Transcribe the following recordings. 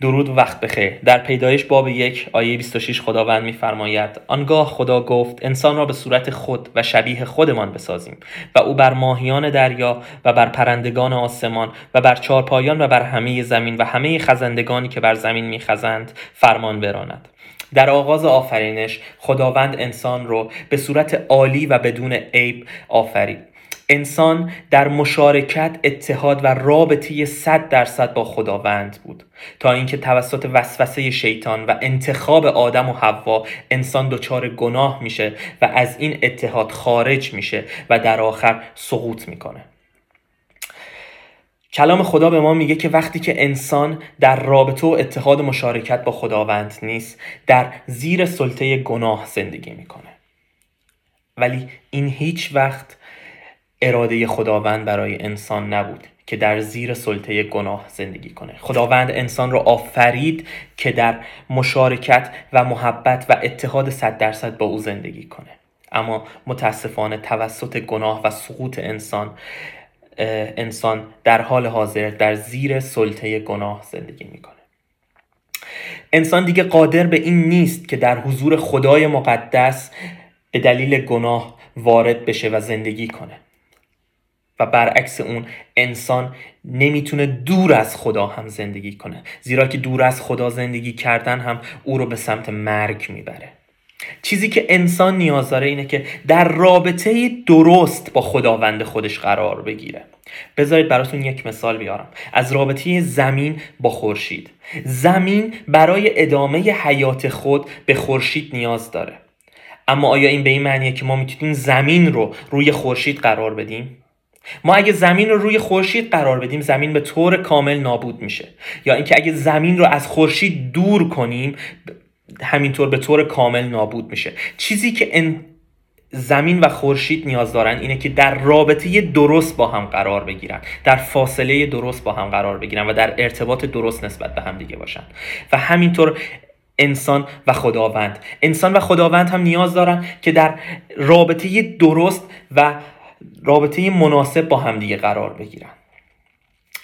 درود وقت بخیر. در پیدایش باب یک آیه 26 خداوند میفرماید آنگاه خدا گفت انسان را به صورت خود و شبیه خودمان بسازیم. و او بر ماهیان دریا و بر پرندگان آسمان و بر چارپایان و بر همه زمین و همه خزندگانی که بر زمین میخزند فرمان براند. در آغاز آفرینش خداوند انسان رو به صورت عالی و بدون عیب آفرید. انسان در مشارکت اتحاد و رابطه صد درصد با خداوند بود. تا اینکه توسط وسوسه شیطان و انتخاب آدم و حوا انسان دچار گناه میشه و از این اتحاد خارج میشه و در آخر سقوط می‌کنه. کلام خدا به ما میگه که وقتی که انسان در رابطه و اتحاد مشارکت با خداوند نیست در زیر سلطه گناه زندگی می‌کنه. ولی این هیچ وقت اراده خداوند برای انسان نبود که در زیر سلطه گناه زندگی کنه. خداوند انسان را آفرید که در مشارکت و محبت و اتحاد صد درصد با او زندگی کنه. اما متاسفانه توسط گناه و سقوط انسان انسان در حال حاضر در زیر سلطه گناه زندگی می‌کنه. انسان دیگه قادر به این نیست که در حضور خدای مقدس به دلیل گناه وارد بشه و زندگی کنه. و برعکس اون انسان نمی‌تونه دور از خدا هم زندگی کنه. زیرا که دور از خدا زندگی کردن هم او رو به سمت مرگ می‌بره. چیزی که انسان نیاز داره اینه که در رابطه درست با خداوند خودش قرار بگیره. بذارید براتون یک مثال بیارم. از رابطه زمین با خورشید. زمین برای ادامه حیات خود به خورشید نیاز داره. اما آیا این به این معنیه که ما می‌تونیم زمین رو روی خورشید قرار بدیم؟ ما اگه زمین رو روی خورشید قرار بدیم زمین به طور کامل نابود میشه. یا اینکه اگه زمین رو از خورشید دور کنیم همینطور به طور کامل نابود میشه. چیزی که زمین و خورشید نیاز دارن اینه که در رابطه درست با هم قرار بگیرن. در فاصله درست با هم قرار بگیرن و در ارتباط درست نسبت به هم دیگه باشن. و همینطور انسان و خداوند. انسان و خداوند هم نیاز دارن که در رابطه درست و رابطه مناسب با همدیگه قرار بگیرن.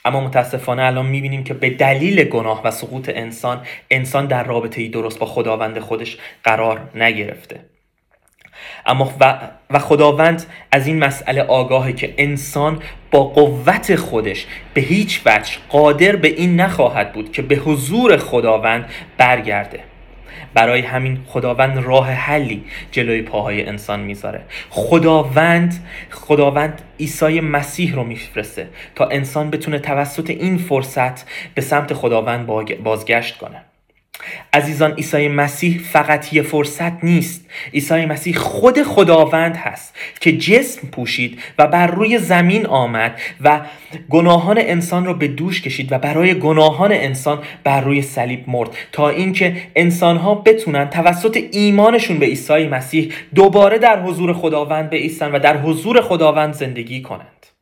اما متاسفانه الان می‌بینیم که به دلیل گناه و سقوط انسان انسان در رابطه درست با خداوند خودش قرار نگرفته. اما و خداوند از این مسئله آگاهه که انسان با قوت خودش به هیچ وجه قادر به این نخواهد بود که به حضور خداوند برگرده. برای همین خداوند راه حلی جلوی پاهای انسان می‌ذاره. خداوند خداوند عیسی مسیح رو میفرسته تا انسان بتونه توسط این فرصت به سمت خداوند بازگشت کنه. عزیزان عیسی مسیح فقط یه فرصت نیست. عیسی مسیح خود خداوند هست که جسم پوشید و بر روی زمین آمد و گناهان انسان را به دوش کشید و برای گناهان انسان بر روی صلیب مرد. تا اینکه انسانها بتونن توسط ایمانشون به عیسی مسیح دوباره در حضور خداوند به و در حضور خداوند زندگی کنند.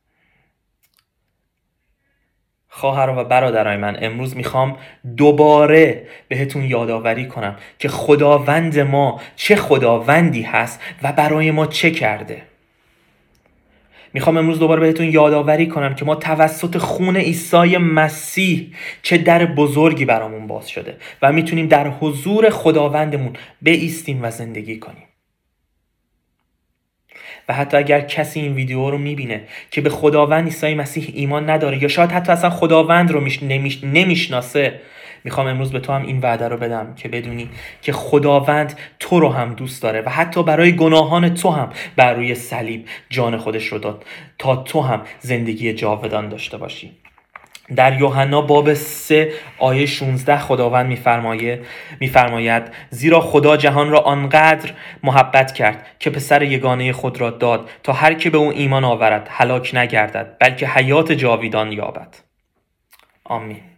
خواهر و برادرای من امروز می‌خوام دوباره بهتون یادآوری کنم که خداوند ما چه خداوندی هست و برای ما چه کرده. می‌خوام امروز دوباره بهتون یادآوری کنم که ما توسط خون عیسی مسیح چه در بزرگی برامون باز شده و می‌تونیم در حضور خداوندمون بیستیم و زندگی کنیم. و حتی اگر کسی این ویدیو رو می‌بینه که به خداوند عیسی مسیح ایمان نداره یا شاید حتی اصلا خداوند رو نمیش... نمی‌شناسه می‌خوام امروز به تو هم این وعده رو بدم که بدونی که خداوند تو رو هم دوست داره و حتی برای گناهان تو هم بر روی صلیب جان خودش رو داد تا تو هم زندگی جاودان داشته باشی. در یوحنا باب 3 آیه 16 خداوند میفرماید میفرماید زیرا خدا جهان را آنقدر محبت کرد که پسر یگانه خود را داد تا هر که به او ایمان آورد هلاک نگردد بلکه حیات جاویدان یابد. آمین.